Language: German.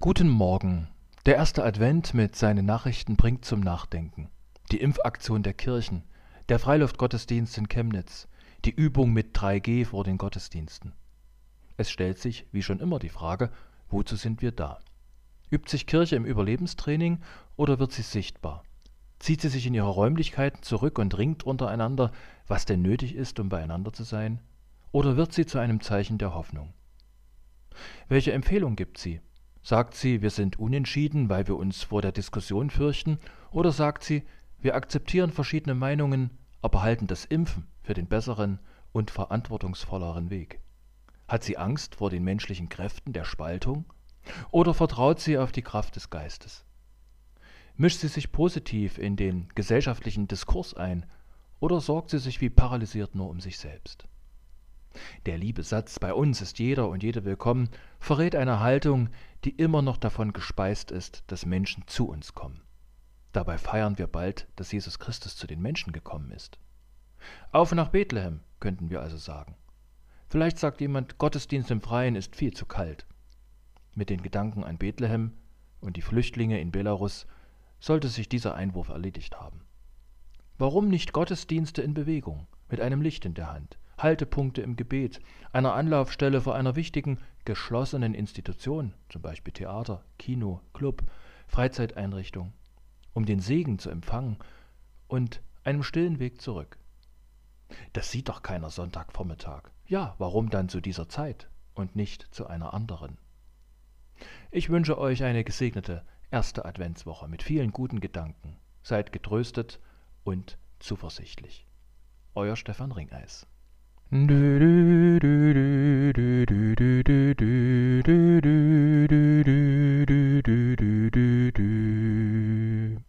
Guten Morgen. Der erste Advent mit seinen Nachrichten bringt zum Nachdenken. Die Impfaktion der Kirchen, der Freiluftgottesdienst in Chemnitz, die Übung mit 3G vor den Gottesdiensten. Es stellt sich, wie schon immer, die Frage, wozu sind wir da? Übt sich Kirche im Überlebenstraining oder wird sie sichtbar? Zieht sie sich in ihre Räumlichkeiten zurück und ringt untereinander, was denn nötig ist, um beieinander zu sein? Oder wird sie zu einem Zeichen der Hoffnung? Welche Empfehlung gibt sie? Sagt sie, wir sind unentschieden, weil wir uns vor der Diskussion fürchten? Oder sagt sie, wir akzeptieren verschiedene Meinungen, aber halten das Impfen für den besseren und verantwortungsvolleren Weg? Hat sie Angst vor den menschlichen Kräften der Spaltung? Oder vertraut sie auf die Kraft des Geistes? Mischt sie sich positiv in den gesellschaftlichen Diskurs ein oder sorgt sie sich wie paralysiert nur um sich selbst? Der liebe Satz Bei uns ist jeder und jede willkommen verrät eine Haltung, die immer noch davon gespeist ist, dass Menschen zu uns kommen. Dabei feiern wir bald, dass Jesus Christus zu den Menschen gekommen ist. Auf nach Bethlehem, könnten wir also sagen. Vielleicht sagt jemand, Gottesdienst im Freien ist viel zu kalt. Mit den Gedanken an Bethlehem und die Flüchtlinge in Belarus sollte sich dieser Einwurf erledigt haben. Warum nicht Gottesdienste in Bewegung, mit einem Licht in der Hand, Haltepunkte im Gebet, einer Anlaufstelle vor einer wichtigen, geschlossenen Institution, zum Beispiel Theater, Kino, Club, Freizeiteinrichtung, um den Segen zu empfangen und einem stillen Weg zurück. Das sieht doch keiner Sonntagvormittag. Ja, warum dann zu dieser Zeit und nicht zu einer anderen? Ich wünsche euch eine gesegnete erste Adventswoche mit vielen guten Gedanken. Seid getröstet und zuversichtlich. Euer Stefan Ringeis. Du, du, du,